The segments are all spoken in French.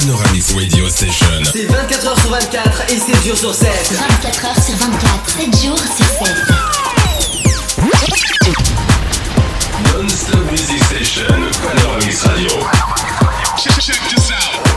Panoramic Radio Session. C'est 24h sur 24 et 7 jours sur 7. 24h sur 24, 7 jours sur 7. Non-stop Music Session. Panoramic Radio. Check, check this out.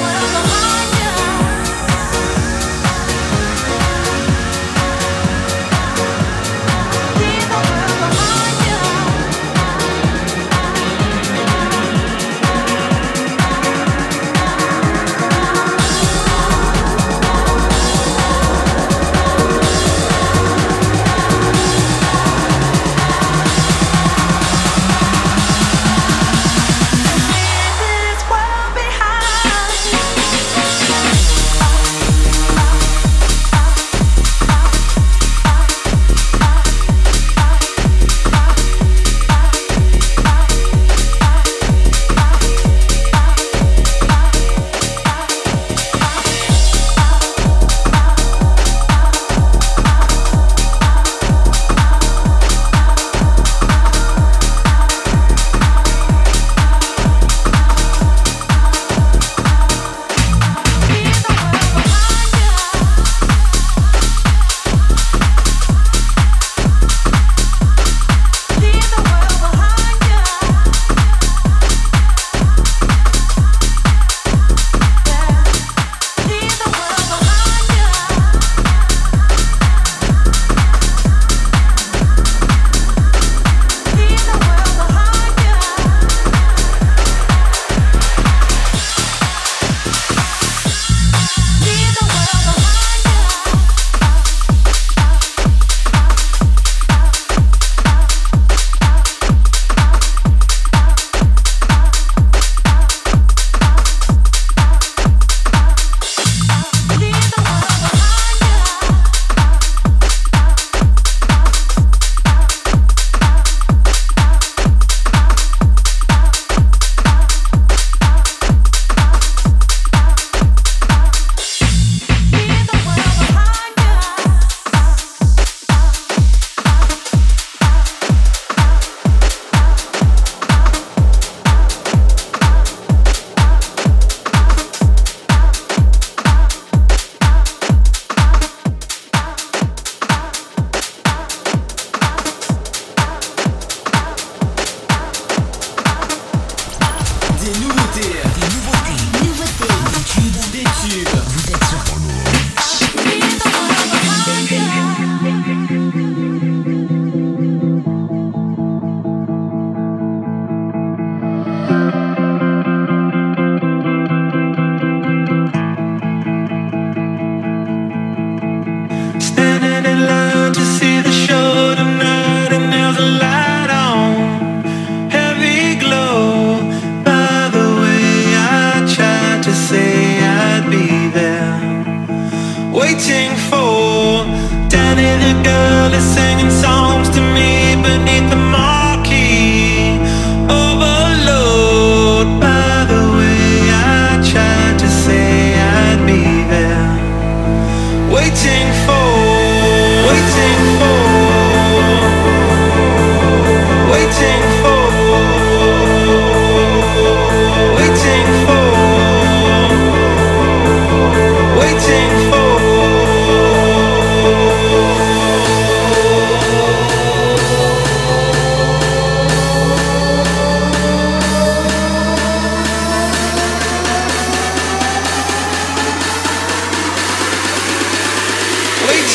I'll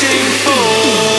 waiting for?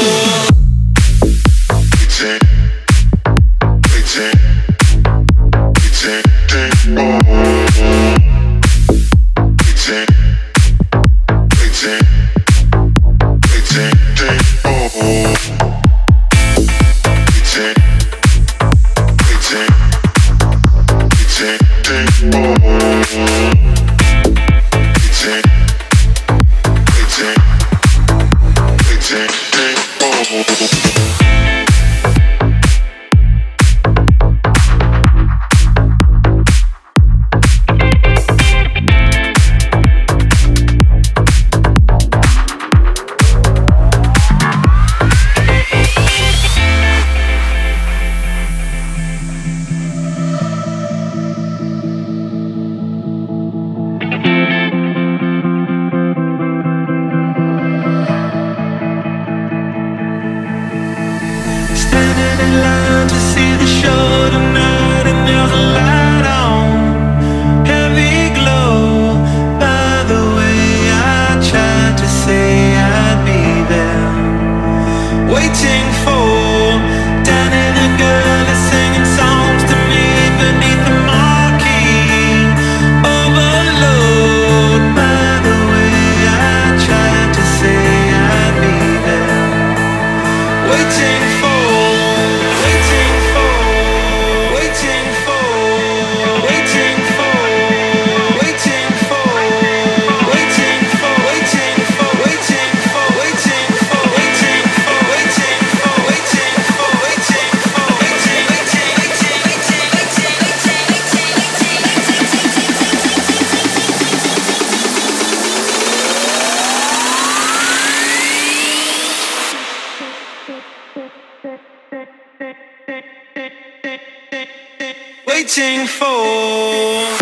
waiting for.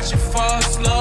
Watch it fall slowly.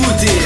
écouter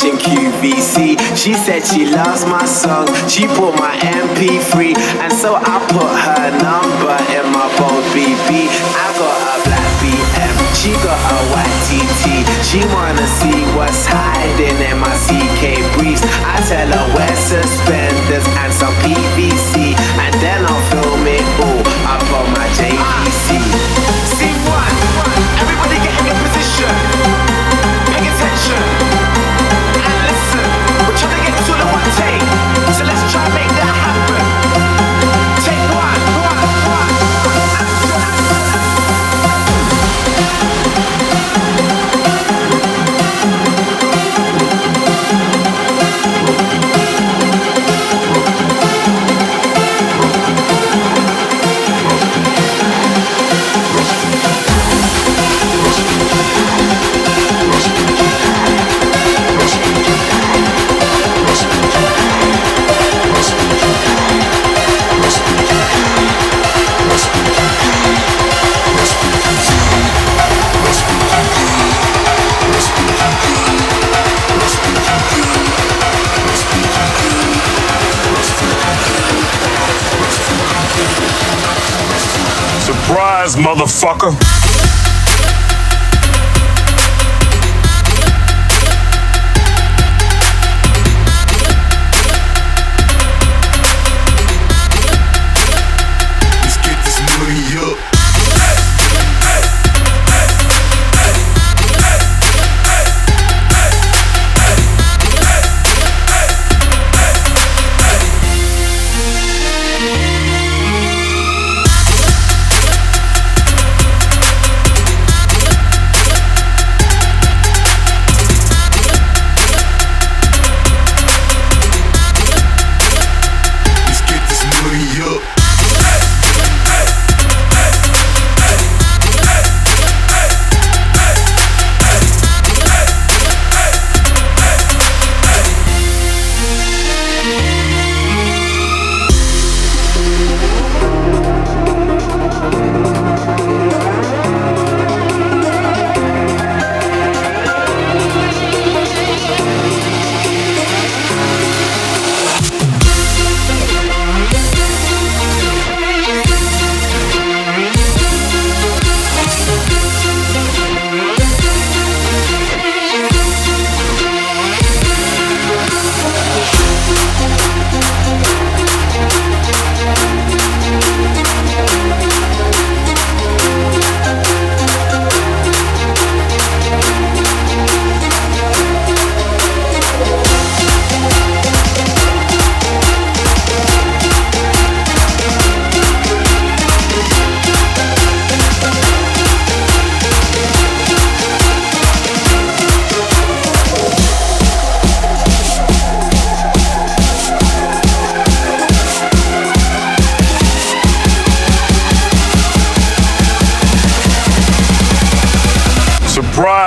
watching QVC. She said she loves my song. She bought my MP3, and so I put her motherfucker.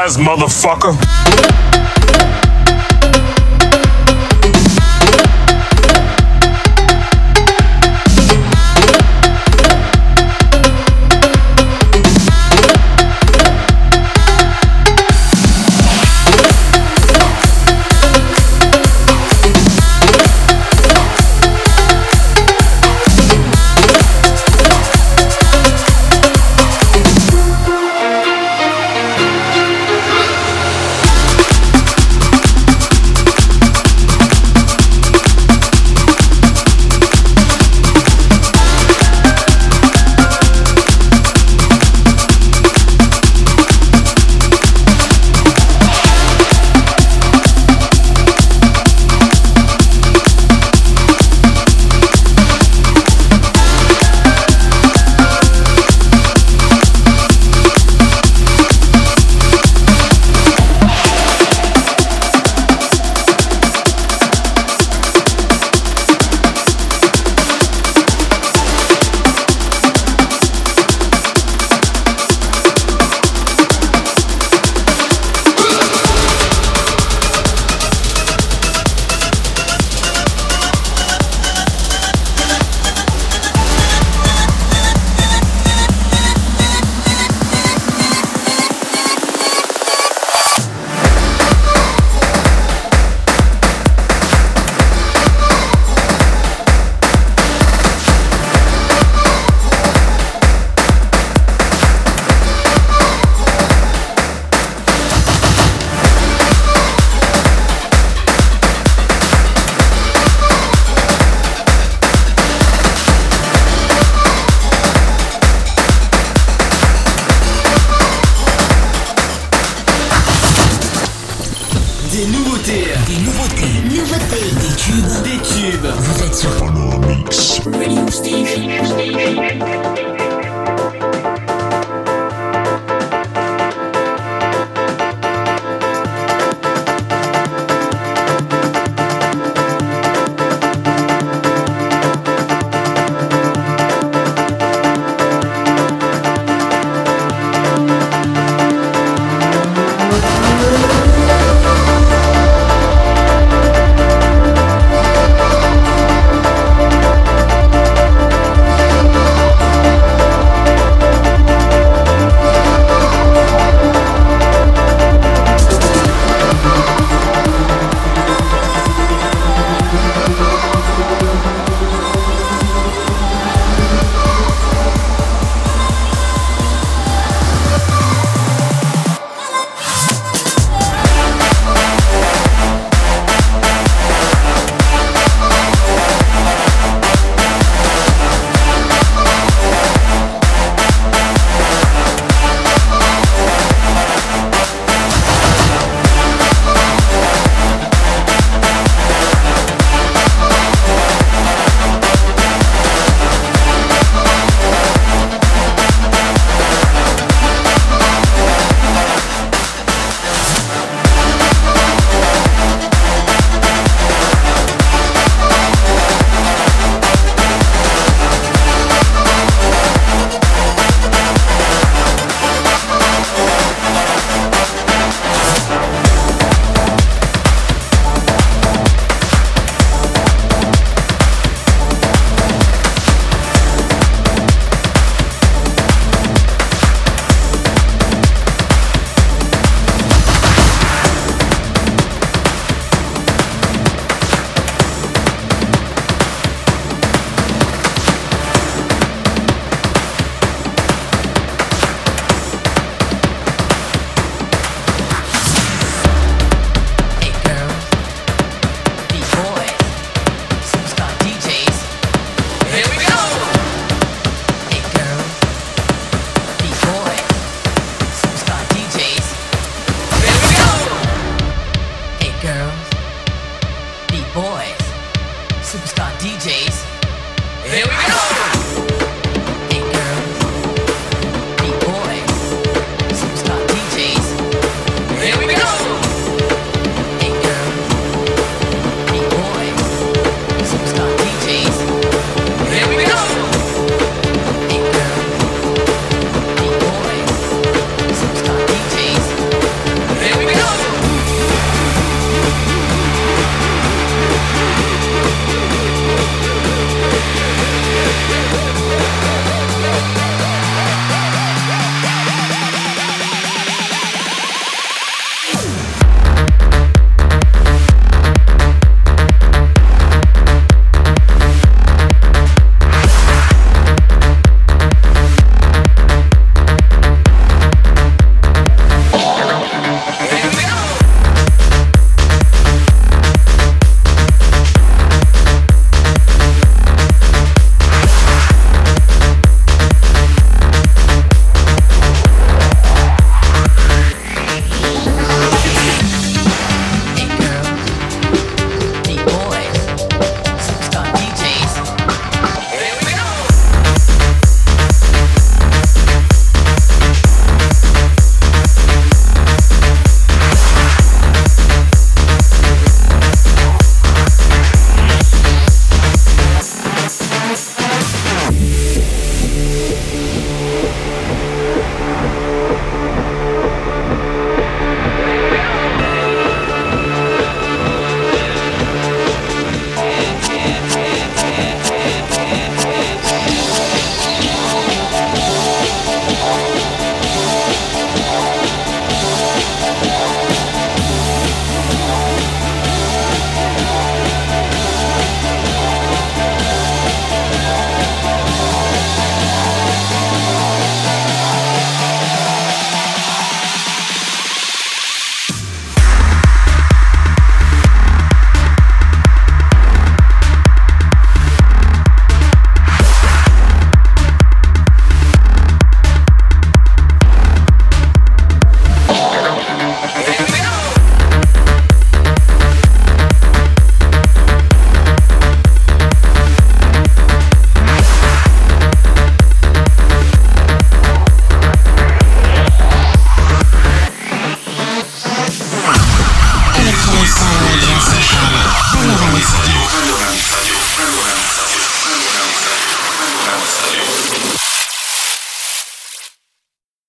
eyes, motherfucker.